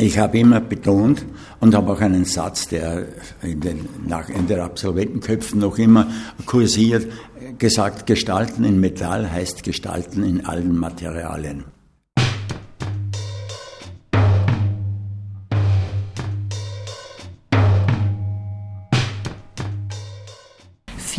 Ich habe immer betont und habe auch einen Satz, der in den, nach, in den Absolventenköpfen noch immer kursiert, gesagt, Gestalten in Metall heißt Gestalten in allen Materialien.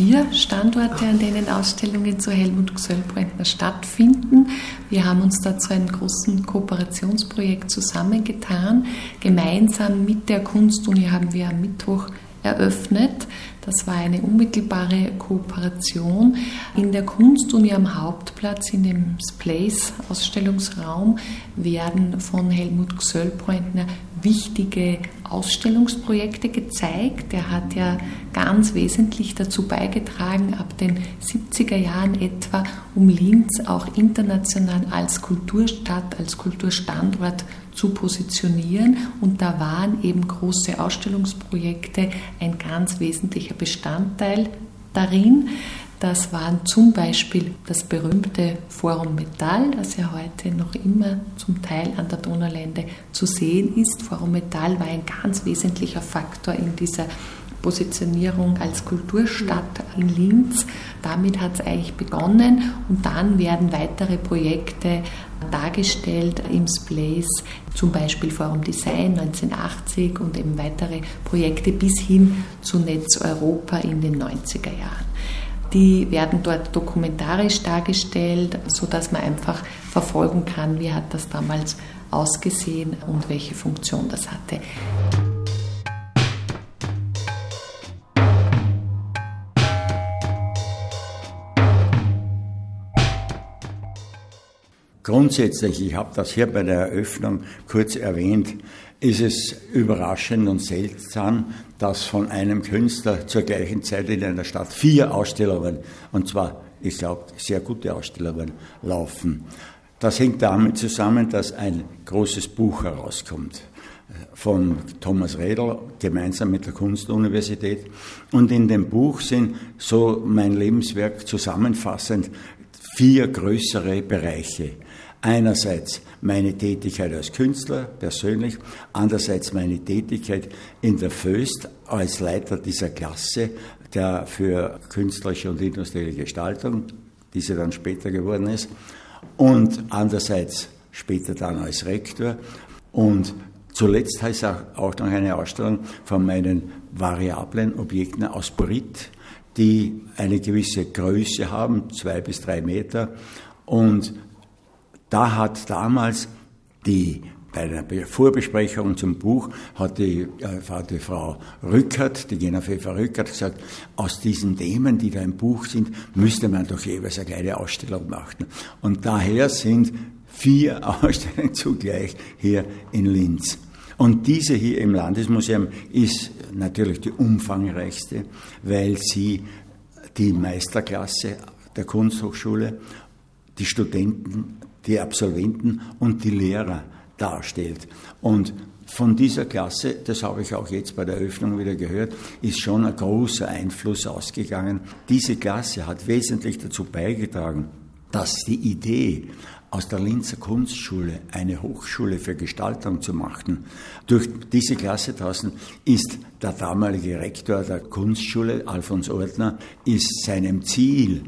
Vier Standorte, an denen Ausstellungen zu Helmut Gsöllbrentner stattfinden. Wir haben uns da zu einem großen Kooperationsprojekt zusammengetan. Gemeinsam mit der Kunstuni haben wir am Mittwoch eröffnet. Das war eine unmittelbare Kooperation. In der Kunstuni am Hauptplatz, in dem Place Ausstellungsraum, werden von Helmut Gsöllbrentner wichtige Ausstellungsprojekte gezeigt. Er hat ja ganz wesentlich dazu beigetragen, ab den 70er Jahren etwa, um Linz auch international als Kulturstadt, als Kulturstandort zu positionieren. Und da waren eben große Ausstellungsprojekte ein ganz wesentlicher Bestandteil darin. Das waren zum Beispiel das berühmte Forum Metall, das ja heute noch immer zum Teil an der Donaulände zu sehen ist. Forum Metall war ein ganz wesentlicher Faktor in dieser Positionierung als Kulturstadt in Linz. Damit hat es eigentlich begonnen und dann werden weitere Projekte dargestellt im Place, zum Beispiel Forum Design 1980 und eben weitere Projekte bis hin zu Netz Europa in den 90er Jahren. Die werden dort dokumentarisch dargestellt, sodass man einfach verfolgen kann, wie hat das damals ausgesehen und welche Funktion das hatte. Grundsätzlich, ich habe das hier bei der Eröffnung kurz erwähnt, ist es überraschend und seltsam, dass von einem Künstler zur gleichen Zeit in einer Stadt vier Ausstellungen, und zwar, ich glaube, sehr gute Ausstellungen laufen. Das hängt damit zusammen, dass ein großes Buch herauskommt von Thomas Redl gemeinsam mit der Kunstuniversität. Und in dem Buch sind so mein Lebenswerk zusammenfassend vier größere Bereiche. Einerseits meine Tätigkeit als Künstler persönlich, andererseits meine Tätigkeit in der Föst als Leiter dieser Klasse der für künstlerische und industrielle Gestaltung, die sie dann später geworden ist, und andererseits später dann als Rektor. Und zuletzt heißt auch noch eine Ausstellung von meinen variablen Objekten aus Brit, die eine gewisse Größe haben, zwei bis drei Meter, und da hat damals die bei der Vorbesprechung zum Buch hat die, äh, die Frau Rückert, die Genevieve Rückert, gesagt, aus diesen Themen, die da im Buch sind, müsste man doch jeweils eine kleine Ausstellung machen. Und daher sind vier Ausstellungen zugleich hier in Linz. Und diese hier im Landesmuseum ist natürlich die umfangreichste, weil sie die Meisterklasse der Kunsthochschule, die Studenten die Absolventen und die Lehrer darstellt. Und von dieser Klasse, das habe ich auch jetzt bei der Eröffnung wieder gehört, ist schon ein großer Einfluss ausgegangen. Diese Klasse hat wesentlich dazu beigetragen, dass die Idee, aus der Linzer Kunstschule eine Hochschule für Gestaltung zu machen. Durch diese Klasse draußen ist der damalige Rektor der Kunstschule, Alfons Ortner, ist seinem Ziel,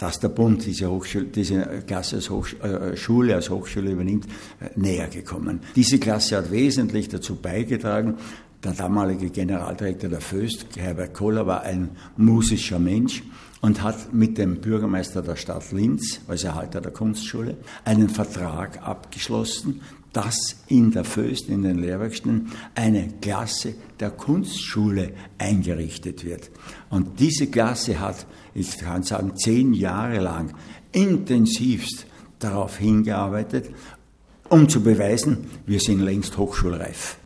dass der Bund diese, Hochschule, diese Klasse als Hochschule, äh, als Hochschule übernimmt, äh, näher gekommen. Diese Klasse hat wesentlich dazu beigetragen, der damalige Generaldirektor der Föst, Herbert Kohler, war ein musischer Mensch und hat mit dem Bürgermeister der Stadt Linz, als Erhalter der Kunstschule, einen Vertrag abgeschlossen, dass in der Föst, in den Lehrwerkstätten, eine Klasse der Kunstschule eingerichtet wird. Und diese Klasse hat ich kann sagen, zehn Jahre lang intensivst darauf hingearbeitet, um zu beweisen, wir sind längst hochschulreif.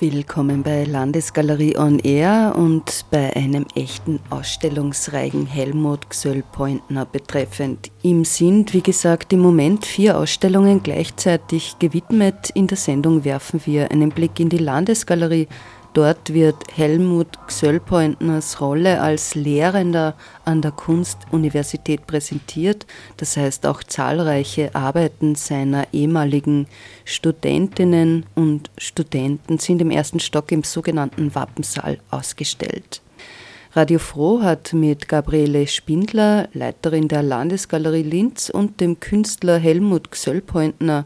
Willkommen bei Landesgalerie On Air und bei einem echten Ausstellungsreigen Helmut Gsöll-Pointner betreffend. Ihm sind, wie gesagt, im Moment vier Ausstellungen gleichzeitig gewidmet. In der Sendung werfen wir einen Blick in die Landesgalerie Dort wird Helmut Gsöllpointners Rolle als Lehrender an der Kunstuniversität präsentiert. Das heißt, auch zahlreiche Arbeiten seiner ehemaligen Studentinnen und Studenten sind im ersten Stock im sogenannten Wappensaal ausgestellt. Radio Froh hat mit Gabriele Spindler, Leiterin der Landesgalerie Linz, und dem Künstler Helmut Gsöllpointner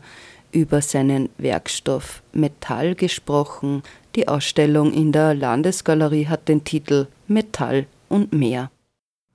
über seinen Werkstoff Metall gesprochen, die Ausstellung in der Landesgalerie hat den Titel Metall und mehr.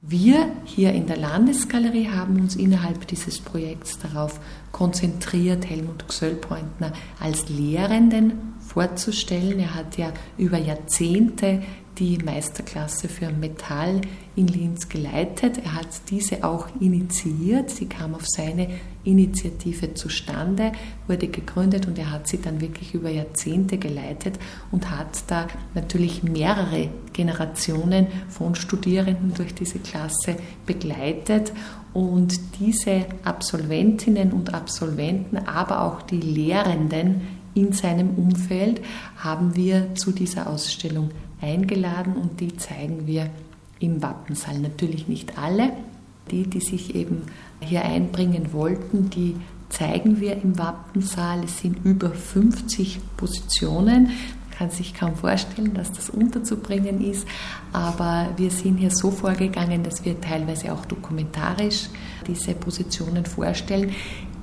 Wir hier in der Landesgalerie haben uns innerhalb dieses Projekts darauf konzentriert, Helmut Gsöllpointner als Lehrenden vorzustellen. Er hat ja über Jahrzehnte die Meisterklasse für Metall in Linz geleitet. Er hat diese auch initiiert. Sie kam auf seine Initiative zustande, wurde gegründet und er hat sie dann wirklich über Jahrzehnte geleitet und hat da natürlich mehrere Generationen von Studierenden durch diese Klasse begleitet. Und diese Absolventinnen und Absolventen, aber auch die Lehrenden in seinem Umfeld haben wir zu dieser Ausstellung eingeladen und die zeigen wir im Wappensaal. Natürlich nicht alle. Die, die sich eben hier einbringen wollten, die zeigen wir im Wappensaal. Es sind über 50 Positionen. Man kann sich kaum vorstellen, dass das unterzubringen ist, aber wir sind hier so vorgegangen, dass wir teilweise auch dokumentarisch diese Positionen vorstellen.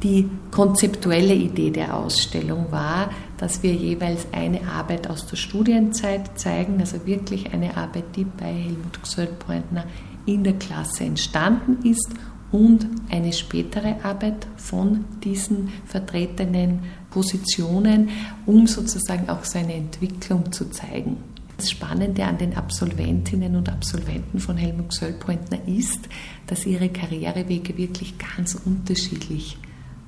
Die konzeptuelle Idee der Ausstellung war, dass wir jeweils eine Arbeit aus der Studienzeit zeigen, also wirklich eine Arbeit, die bei Helmut Gsöld-Pointner in der Klasse entstanden ist und eine spätere Arbeit von diesen vertretenen Positionen, um sozusagen auch seine Entwicklung zu zeigen. Das Spannende an den Absolventinnen und Absolventen von Helmut Söllpointner ist, dass ihre Karrierewege wirklich ganz unterschiedlich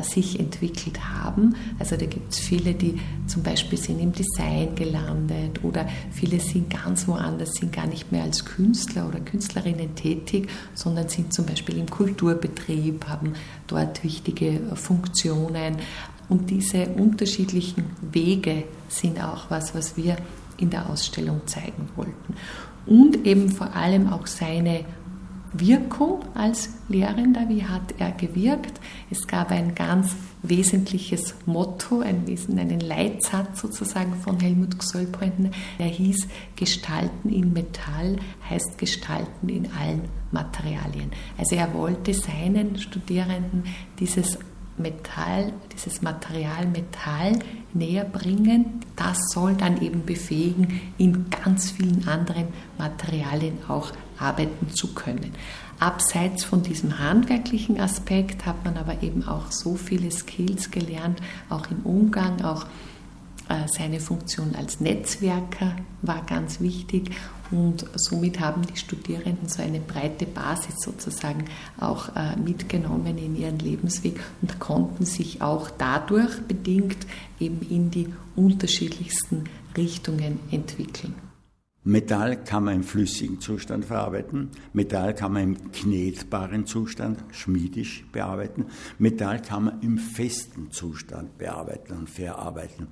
sich entwickelt haben. Also da gibt es viele, die zum Beispiel sind im Design gelandet oder viele sind ganz woanders, sind gar nicht mehr als Künstler oder Künstlerinnen tätig, sondern sind zum Beispiel im Kulturbetrieb, haben dort wichtige Funktionen. Und diese unterschiedlichen Wege sind auch was, was wir in der Ausstellung zeigen wollten. Und eben vor allem auch seine Wirkung als Lehrender, wie hat er gewirkt. Es gab ein ganz wesentliches Motto, einen Leitsatz sozusagen von Helmut Gsöllbrandner, der hieß, Gestalten in Metall heißt Gestalten in allen Materialien. Also er wollte seinen Studierenden dieses Metall, dieses Material Metall näher bringen. Das soll dann eben befähigen, in ganz vielen anderen Materialien auch arbeiten zu können. Abseits von diesem handwerklichen Aspekt hat man aber eben auch so viele Skills gelernt, auch im Umgang, auch seine Funktion als Netzwerker war ganz wichtig und somit haben die Studierenden so eine breite Basis sozusagen auch äh, mitgenommen in ihren Lebensweg und konnten sich auch dadurch bedingt eben in die unterschiedlichsten Richtungen entwickeln. Metall kann man im flüssigen Zustand verarbeiten, Metall kann man im knetbaren Zustand, schmiedisch bearbeiten, Metall kann man im festen Zustand bearbeiten und verarbeiten.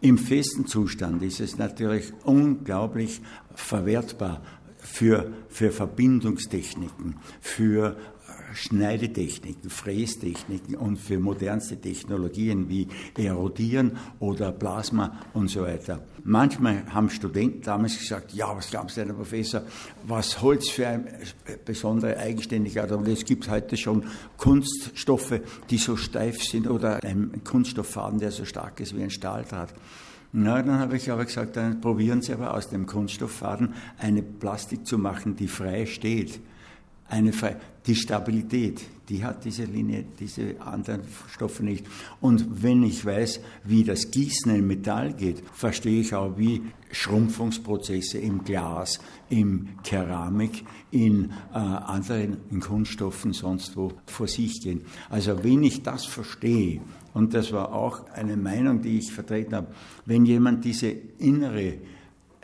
Im festen Zustand ist es natürlich unglaublich verwertbar für, für Verbindungstechniken, für Schneidetechniken, Frästechniken und für modernste Technologien wie Erodieren oder Plasma und so weiter. Manchmal haben Studenten damals gesagt, ja, was glaubst du, Herr Professor, was Holz für eine besondere Eigenständigkeit hat. Und es gibt heute schon Kunststoffe, die so steif sind oder ein Kunststofffaden, der so stark ist wie ein Stahldraht. Na, dann habe ich aber gesagt, dann probieren Sie aber aus dem Kunststofffaden eine Plastik zu machen, die frei steht eine Fre die Stabilität, die hat diese Linie, diese anderen Stoffe nicht. Und wenn ich weiß, wie das Gießen in Metall geht, verstehe ich auch, wie Schrumpfungsprozesse im Glas, im Keramik, in äh, anderen in Kunststoffen sonst wo vor sich gehen. Also wenn ich das verstehe, Und das war auch eine Meinung, die ich vertreten habe. Wenn jemand diese innere,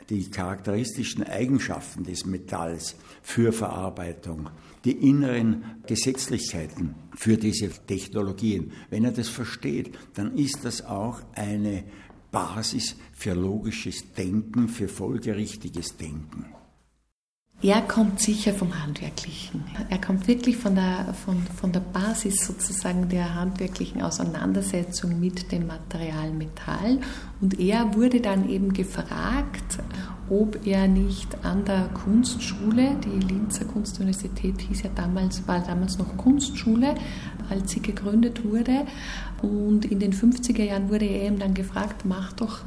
die charakteristischen Eigenschaften des Metalls für Verarbeitung, die inneren Gesetzlichkeiten für diese Technologien, wenn er das versteht, dann ist das auch eine Basis für logisches Denken, für folgerichtiges Denken. Er kommt sicher vom Handwerklichen. Er kommt wirklich von der, von, von der Basis sozusagen der handwerklichen Auseinandersetzung mit dem Material Metall. Und er wurde dann eben gefragt, ob er nicht an der Kunstschule, die Linzer Kunstuniversität hieß ja damals, war damals noch Kunstschule, als sie gegründet wurde. Und in den 50er Jahren wurde er eben dann gefragt, mach doch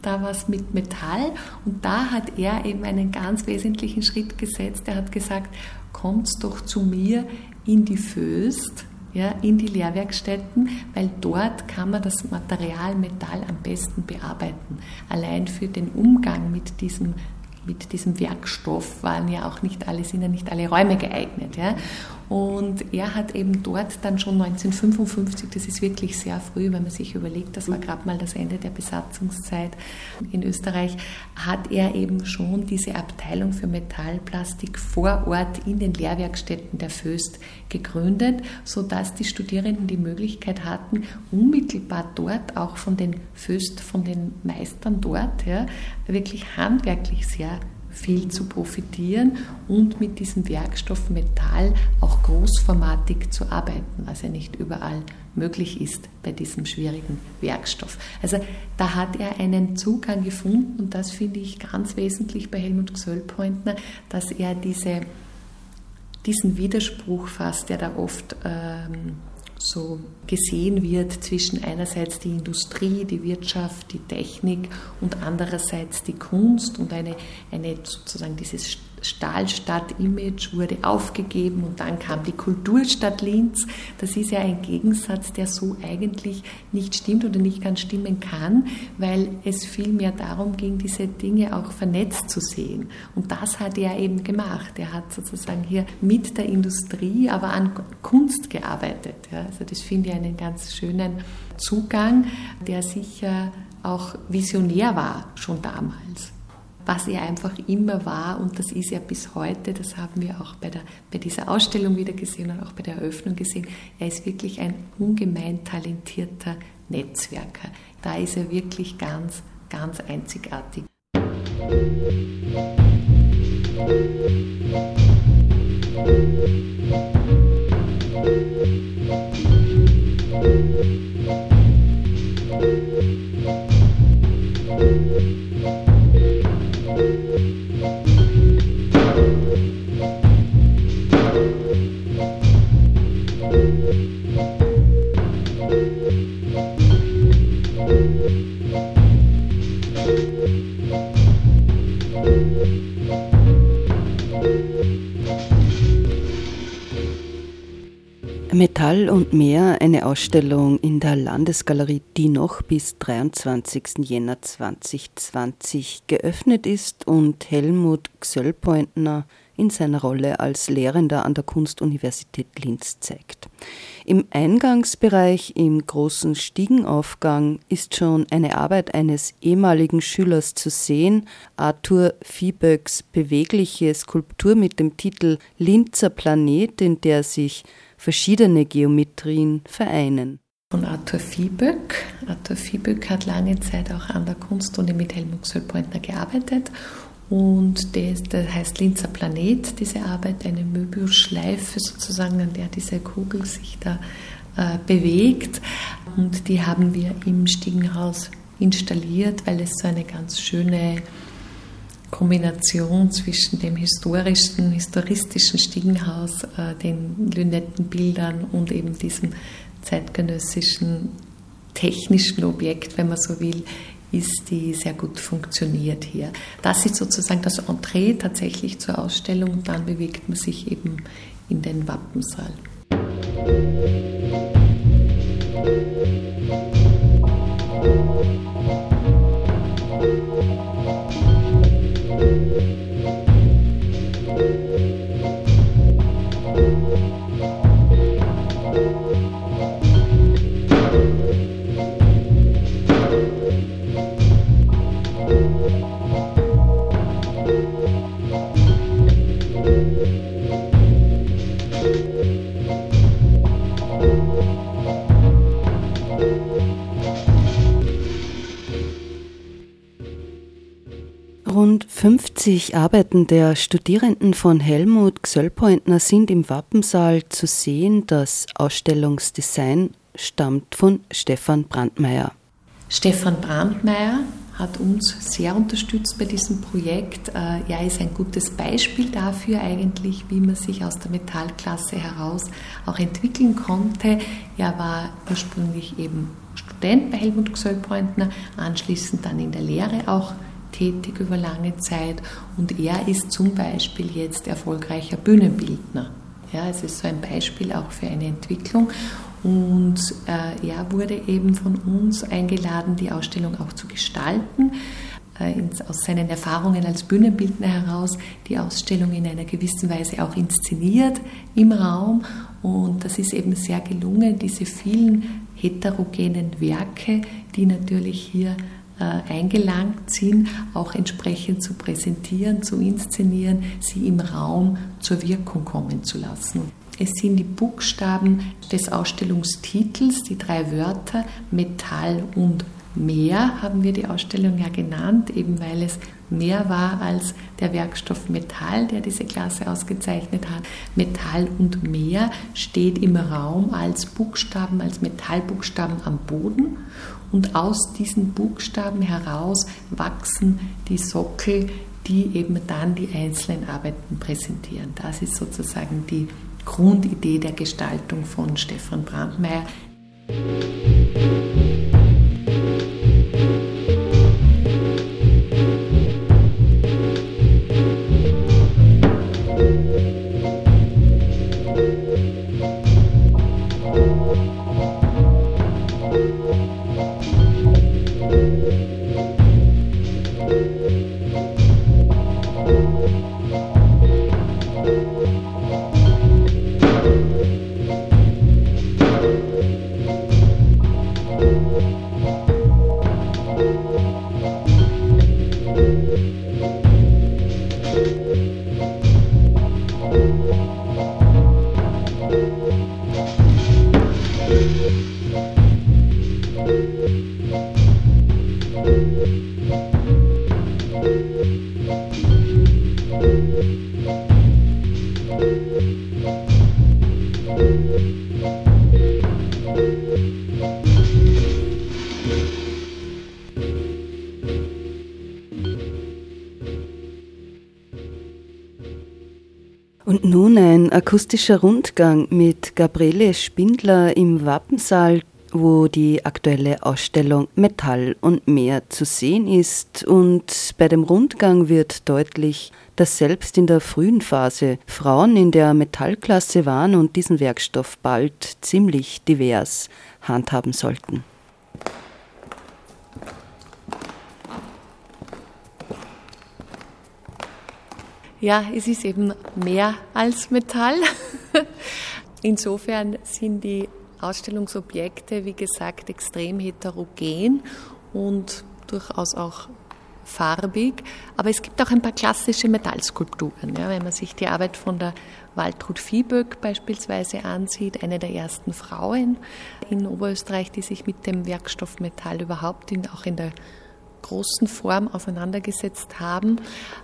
da was mit Metall. Und da hat er eben einen ganz wesentlichen Schritt gesetzt. Er hat gesagt, kommt doch zu mir in die Föst, ja, in die Lehrwerkstätten, weil dort kann man das Material Metall am besten bearbeiten. Allein für den Umgang mit diesem mit diesem Werkstoff waren ja auch nicht alle, sind ja nicht alle Räume geeignet. Ja. Und er hat eben dort dann schon 1955, das ist wirklich sehr früh, wenn man sich überlegt, das war gerade mal das Ende der Besatzungszeit in Österreich, hat er eben schon diese Abteilung für Metallplastik vor Ort in den Lehrwerkstätten der Föst gegründet, sodass die Studierenden die Möglichkeit hatten, unmittelbar dort auch von den Föst, von den Meistern dort, ja, wirklich handwerklich sehr viel zu profitieren und mit diesem Werkstoff Metall auch großformatig zu arbeiten, was ja nicht überall möglich ist bei diesem schwierigen Werkstoff. Also da hat er einen Zugang gefunden und das finde ich ganz wesentlich bei Helmut Gsöllpointner, dass er diese, diesen Widerspruch fast, der da oft ähm, so gesehen wird zwischen einerseits die Industrie, die Wirtschaft, die Technik und andererseits die Kunst und eine, eine sozusagen dieses Stahlstadt-Image wurde aufgegeben und dann kam die Kulturstadt Linz. Das ist ja ein Gegensatz, der so eigentlich nicht stimmt oder nicht ganz stimmen kann, weil es vielmehr darum ging, diese Dinge auch vernetzt zu sehen. Und das hat er eben gemacht. Er hat sozusagen hier mit der Industrie, aber an Kunst gearbeitet. Also das finde ich einen ganz schönen Zugang, der sicher auch visionär war schon damals was er einfach immer war und das ist er bis heute, das haben wir auch bei, der, bei dieser Ausstellung wieder gesehen und auch bei der Eröffnung gesehen, er ist wirklich ein ungemein talentierter Netzwerker. Da ist er wirklich ganz, ganz einzigartig. Metall und mehr, eine Ausstellung in der Landesgalerie, die noch bis 23. Jänner 2020 geöffnet ist und Helmut Gsöllpointner in seiner Rolle als Lehrender an der Kunstuniversität Linz zeigt. Im Eingangsbereich im großen Stiegenaufgang ist schon eine Arbeit eines ehemaligen Schülers zu sehen, Arthur Vieböcks bewegliche Skulptur mit dem Titel Linzer Planet, in der sich verschiedene Geometrien vereinen. Von Arthur Vieböck. Arthur Vieböck hat lange Zeit auch an der Kunstuni mit Helmut Söllpointner gearbeitet und der, der heißt Linzer Planet, diese Arbeit, eine Möbiusschleife sozusagen, an der diese Kugel sich da äh, bewegt. Und die haben wir im Stiegenhaus installiert, weil es so eine ganz schöne Kombination zwischen dem historischen, historistischen Stiegenhaus, äh, den Lünettenbildern und eben diesem zeitgenössischen technischen Objekt, wenn man so will, ist, die sehr gut funktioniert hier. Das ist sozusagen das Entree tatsächlich zur Ausstellung und dann bewegt man sich eben in den Wappensaal. Rund 50 Arbeiten der Studierenden von Helmut Gsöllpointner sind im Wappensaal zu sehen. Das Ausstellungsdesign stammt von Stefan Brandmeier. Stefan Brandmeier hat uns sehr unterstützt bei diesem Projekt. Äh, er ist ein gutes Beispiel dafür eigentlich, wie man sich aus der Metallklasse heraus auch entwickeln konnte. Er war ursprünglich eben Student bei Helmut Gsöllpointner, anschließend dann in der Lehre auch tätig über lange Zeit und er ist zum Beispiel jetzt erfolgreicher Bühnenbildner. Ja, es ist so ein Beispiel auch für eine Entwicklung und äh, er wurde eben von uns eingeladen, die Ausstellung auch zu gestalten. Äh, aus seinen Erfahrungen als Bühnenbildner heraus die Ausstellung in einer gewissen Weise auch inszeniert im Raum. Und das ist eben sehr gelungen, diese vielen heterogenen Werke, die natürlich hier eingelangt sind, auch entsprechend zu präsentieren, zu inszenieren, sie im Raum zur Wirkung kommen zu lassen. Es sind die Buchstaben des Ausstellungstitels, die drei Wörter Metall und Mehr haben wir die Ausstellung ja genannt, eben weil es mehr war als der Werkstoff Metall, der diese Klasse ausgezeichnet hat. Metall und Meer steht im Raum als Buchstaben, als Metallbuchstaben am Boden und aus diesen Buchstaben heraus wachsen die Sockel, die eben dann die einzelnen Arbeiten präsentieren. Das ist sozusagen die Grundidee der Gestaltung von Stefan Brandmeier. Akustischer Rundgang mit Gabriele Spindler im Wappensaal, wo die aktuelle Ausstellung Metall und mehr zu sehen ist. Und bei dem Rundgang wird deutlich, dass selbst in der frühen Phase Frauen in der Metallklasse waren und diesen Werkstoff bald ziemlich divers handhaben sollten. Ja, es ist eben mehr als Metall. Insofern sind die Ausstellungsobjekte, wie gesagt, extrem heterogen und durchaus auch farbig. Aber es gibt auch ein paar klassische Metallskulpturen. Ja, wenn man sich die Arbeit von der Waltrud Viehböck beispielsweise ansieht, eine der ersten Frauen in Oberösterreich, die sich mit dem Werkstoff Metall überhaupt in, auch in der großen Form auseinandergesetzt haben.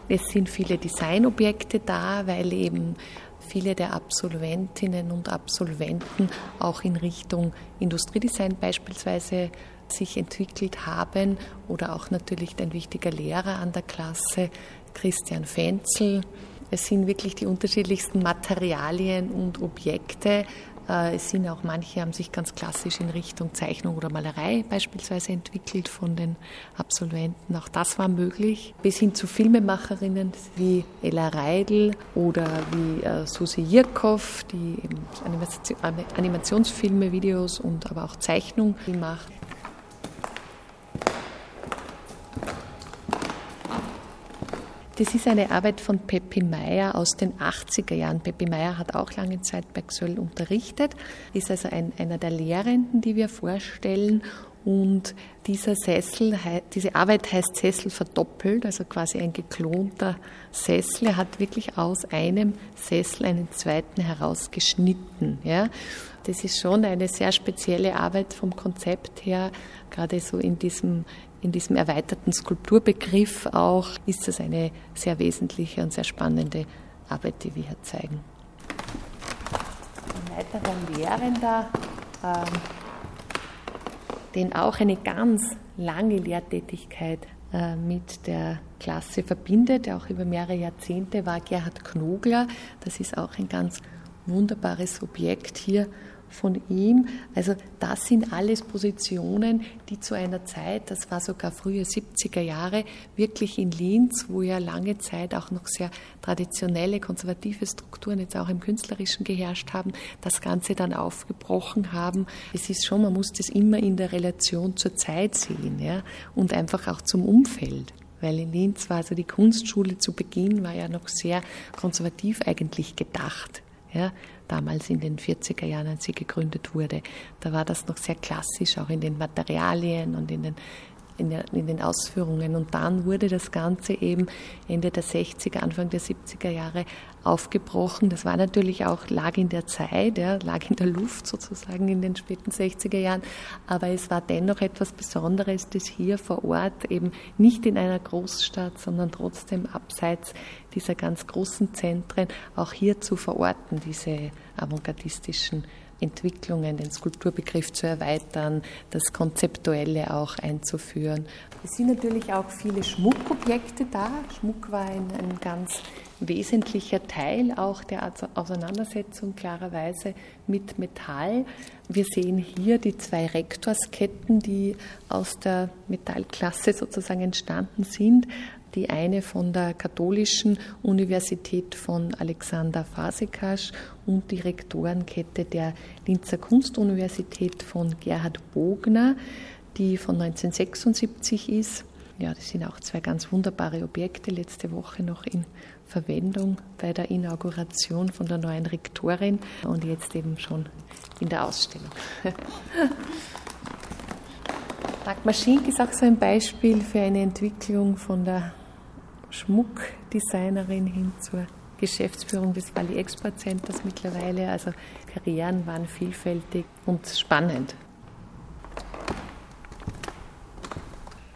Es sind viele Designobjekte da, weil eben viele der Absolventinnen und Absolventen auch in Richtung Industriedesign beispielsweise sich entwickelt haben oder auch natürlich ein wichtiger Lehrer an der Klasse, Christian Fenzel. Es sind wirklich die unterschiedlichsten Materialien und Objekte, es sind auch manche, haben sich ganz klassisch in Richtung Zeichnung oder Malerei beispielsweise entwickelt von den Absolventen. Auch das war möglich. Bis hin zu Filmemacherinnen wie Ella Reidel oder wie äh, Susi Jirkov, die Animationsfilme, Videos und aber auch Zeichnung macht. Das ist eine Arbeit von Peppi Meyer aus den 80er Jahren. Peppi Meyer hat auch lange Zeit bei Xöll unterrichtet, ist also ein, einer der Lehrenden, die wir vorstellen. Und dieser Sessel, diese Arbeit heißt Sessel verdoppelt, also quasi ein geklonter Sessel. Er hat wirklich aus einem Sessel einen zweiten herausgeschnitten. Ja. Das ist schon eine sehr spezielle Arbeit vom Konzept her, gerade so in diesem in diesem erweiterten Skulpturbegriff auch ist das eine sehr wesentliche und sehr spannende Arbeit, die wir hier zeigen. Ein weiterer Lehrender, ähm, den auch eine ganz lange Lehrtätigkeit äh, mit der Klasse verbindet, auch über mehrere Jahrzehnte, war Gerhard Knogler. Das ist auch ein ganz wunderbares Objekt hier von ihm. Also das sind alles Positionen, die zu einer Zeit, das war sogar frühe 70er Jahre, wirklich in Linz, wo ja lange Zeit auch noch sehr traditionelle, konservative Strukturen jetzt auch im Künstlerischen geherrscht haben, das Ganze dann aufgebrochen haben. Es ist schon, man muss das immer in der Relation zur Zeit sehen ja, und einfach auch zum Umfeld weil in Linz war also die Kunstschule zu Beginn war ja noch sehr konservativ eigentlich gedacht. Ja, damals in den 40er Jahren, als sie gegründet wurde, da war das noch sehr klassisch, auch in den Materialien und in den in, der, in, den Ausführungen. Und dann wurde das Ganze eben Ende der 60er, Anfang der 70er Jahre aufgebrochen. Das war natürlich auch, lag in der Zeit, ja, lag in der Luft sozusagen in den späten 60er Jahren. Aber es war dennoch etwas Besonderes, das hier vor Ort eben nicht in einer Großstadt, sondern trotzdem abseits dieser ganz großen Zentren auch hier zu verorten, diese avantgardistischen Entwicklungen, den Skulpturbegriff zu erweitern, das Konzeptuelle auch einzuführen. Es sind natürlich auch viele Schmuckobjekte da. Schmuck war ein, ein ganz wesentlicher Teil auch der Auseinandersetzung klarerweise mit Metall. Wir sehen hier die zwei Rektorsketten, die aus der Metallklasse sozusagen entstanden sind die eine von der Katholischen Universität von Alexander Fasekas und die Rektorenkette der Linzer Kunstuniversität von Gerhard Bogner, die von 1976 ist. Ja, das sind auch zwei ganz wunderbare Objekte, letzte Woche noch in Verwendung bei der Inauguration von der neuen Rektorin und jetzt eben schon in der Ausstellung. Dagmar Schink ist auch so ein Beispiel für eine Entwicklung von der Schmuckdesignerin hin zur Geschäftsführung des Wally Export Centers mittlerweile. Also Karrieren waren vielfältig und spannend.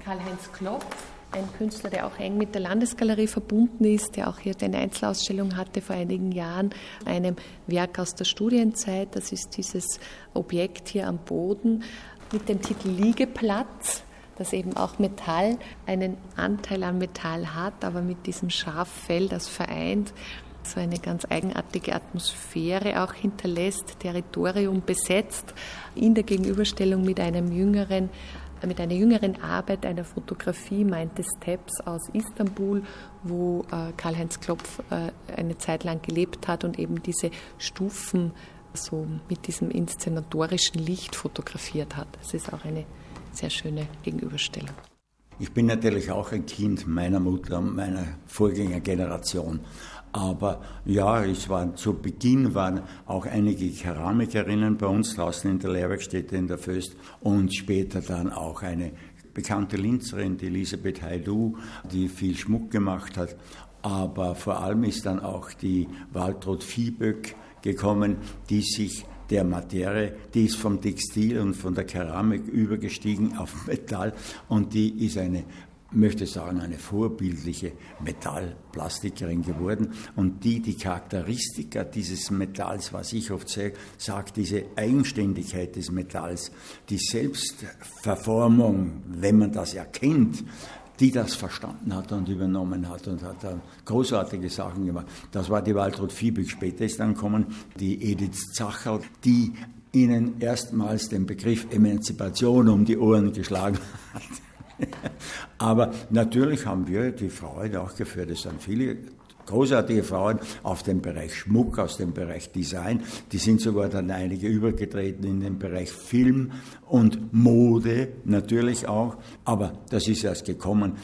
Karl-Heinz Klopf, ein Künstler, der auch eng mit der Landesgalerie verbunden ist, der auch hier eine Einzelausstellung hatte vor einigen Jahren, einem Werk aus der Studienzeit. Das ist dieses Objekt hier am Boden mit dem Titel Liegeplatz dass eben auch Metall einen Anteil an Metall hat, aber mit diesem Schaffell, das vereint, so eine ganz eigenartige Atmosphäre auch hinterlässt, Territorium besetzt, in der Gegenüberstellung mit einem jüngeren mit einer jüngeren Arbeit einer Fotografie meinte Steps aus Istanbul, wo äh, Karl-Heinz Klopf äh, eine Zeit lang gelebt hat und eben diese Stufen so mit diesem inszenatorischen Licht fotografiert hat. Das ist auch eine sehr schöne Gegenüberstellung. Ich bin natürlich auch ein Kind meiner Mutter und meiner Vorgängergeneration. Aber ja, es war, zu Beginn waren auch einige Keramikerinnen bei uns draußen in der Lehrwerkstätte in der Föst und später dann auch eine bekannte Linzerin, die Elisabeth Haidu, die viel Schmuck gemacht hat. Aber vor allem ist dann auch die Waltraud Viehböck gekommen, die sich der Materie, die ist vom Textil und von der Keramik übergestiegen auf Metall und die ist eine möchte sagen, eine vorbildliche Metallplastikerin geworden. Und die, die Charakteristika dieses Metalls, was ich oft sage, sagt diese Eigenständigkeit des Metalls, die Selbstverformung, wenn man das erkennt, die das verstanden hat und übernommen hat und hat da großartige Sachen gemacht. Das war die Waltraud Fiebig. Später ist dann kommen die Edith Zacherl, die ihnen erstmals den Begriff Emanzipation um die Ohren geschlagen hat. Aber natürlich haben wir die Freude auch geführt. Es sind viele großartige Frauen auf dem Bereich Schmuck, aus dem Bereich Design. Die sind sogar dann einige übergetreten in den Bereich Film und Mode natürlich auch. Aber das ist erst gekommen.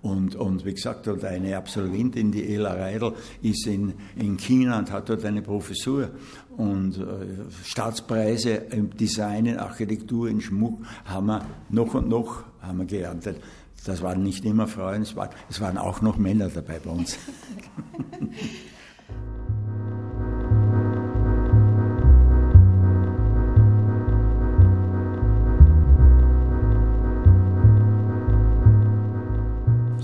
Und, und wie gesagt, und eine Absolventin, die Ella Reidel, ist in, in China und hat dort eine Professur. Und äh, Staatspreise im Design, in Architektur, in Schmuck haben wir noch und noch haben wir geerntet. Das waren nicht immer Frauen, es waren, es waren auch noch Männer dabei bei uns.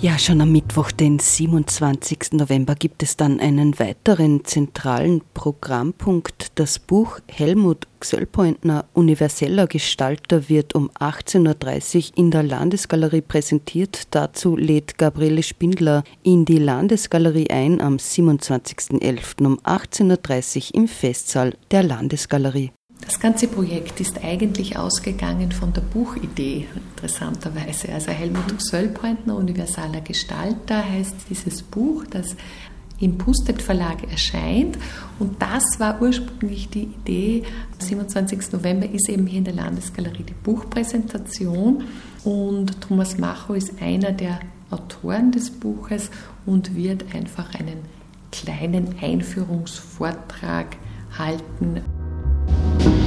Ja, schon am Mittwoch, den 27. November, gibt es dann einen weiteren zentralen Programmpunkt. Das Buch Helmut Gsöllpointner Universeller Gestalter wird um 18.30 Uhr in der Landesgalerie präsentiert. Dazu lädt Gabriele Spindler in die Landesgalerie ein am 27.11. um 18.30 Uhr im Festsaal der Landesgalerie. Das ganze Projekt ist eigentlich ausgegangen von der Buchidee, interessanterweise. Also Helmut Söllpointner, Universaler Gestalter, heißt dieses Buch, das im Pustet Verlag erscheint. Und das war ursprünglich die Idee. Am 27. November ist eben hier in der Landesgalerie die Buchpräsentation. Und Thomas Macho ist einer der Autoren des Buches und wird einfach einen kleinen Einführungsvortrag halten. Thank you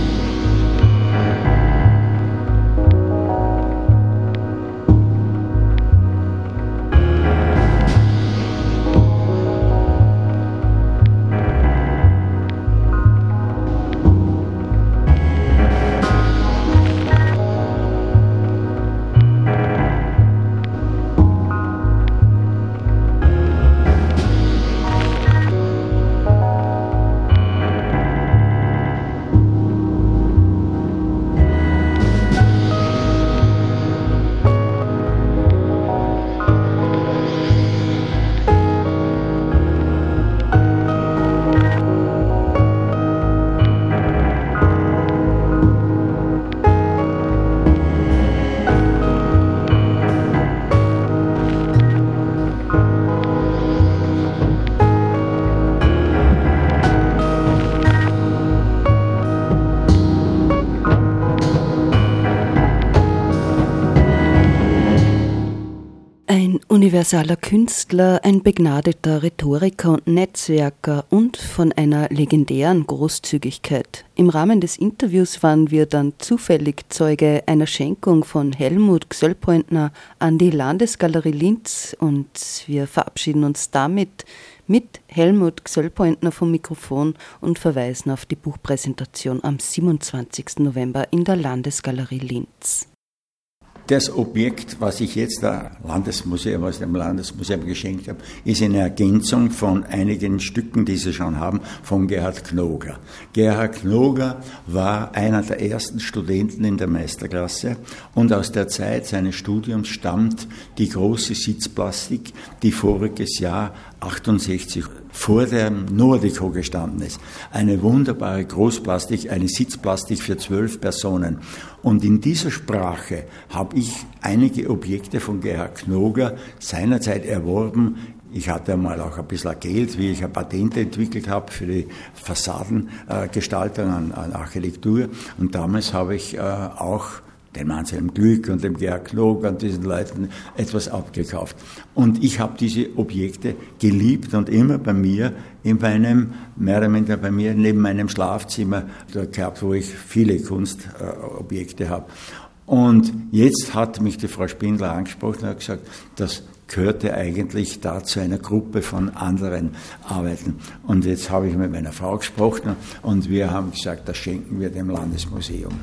universaler Künstler, ein begnadeter Rhetoriker und Netzwerker und von einer legendären Großzügigkeit. Im Rahmen des Interviews waren wir dann zufällig Zeuge einer Schenkung von Helmut Gsöllpointner an die Landesgalerie Linz und wir verabschieden uns damit mit Helmut Gsöllpointner vom Mikrofon und verweisen auf die Buchpräsentation am 27. November in der Landesgalerie Linz. Das Objekt, was ich jetzt da Landesmuseum, aus dem Landesmuseum geschenkt habe, ist eine Ergänzung von einigen Stücken, die Sie schon haben, von Gerhard Knoger. Gerhard Knoger war einer der ersten Studenten in der Meisterklasse und aus der Zeit seines Studiums stammt die große Sitzplastik, die voriges Jahr 68 vor dem Nordico gestanden ist. Eine wunderbare Großplastik, eine Sitzplastik für zwölf Personen. Und in dieser Sprache habe ich einige Objekte von Gerhard Knoger seinerzeit erworben. Ich hatte einmal auch ein bisschen Geld, wie ich ein Patent entwickelt habe für die Fassadengestaltung an, an Architektur. Und damals habe ich äh, auch dem Anselm Glück und dem Gerhard Knog und diesen Leuten etwas abgekauft. Und ich habe diese Objekte geliebt und immer bei mir, in meinem, mehr oder weniger bei mir, neben meinem Schlafzimmer gehabt, wo ich viele Kunstobjekte habe. Und jetzt hat mich die Frau Spindler angesprochen und hat gesagt, das gehörte eigentlich da zu einer Gruppe von anderen Arbeiten. Und jetzt habe ich mit meiner Frau gesprochen und wir haben gesagt, das schenken wir dem Landesmuseum.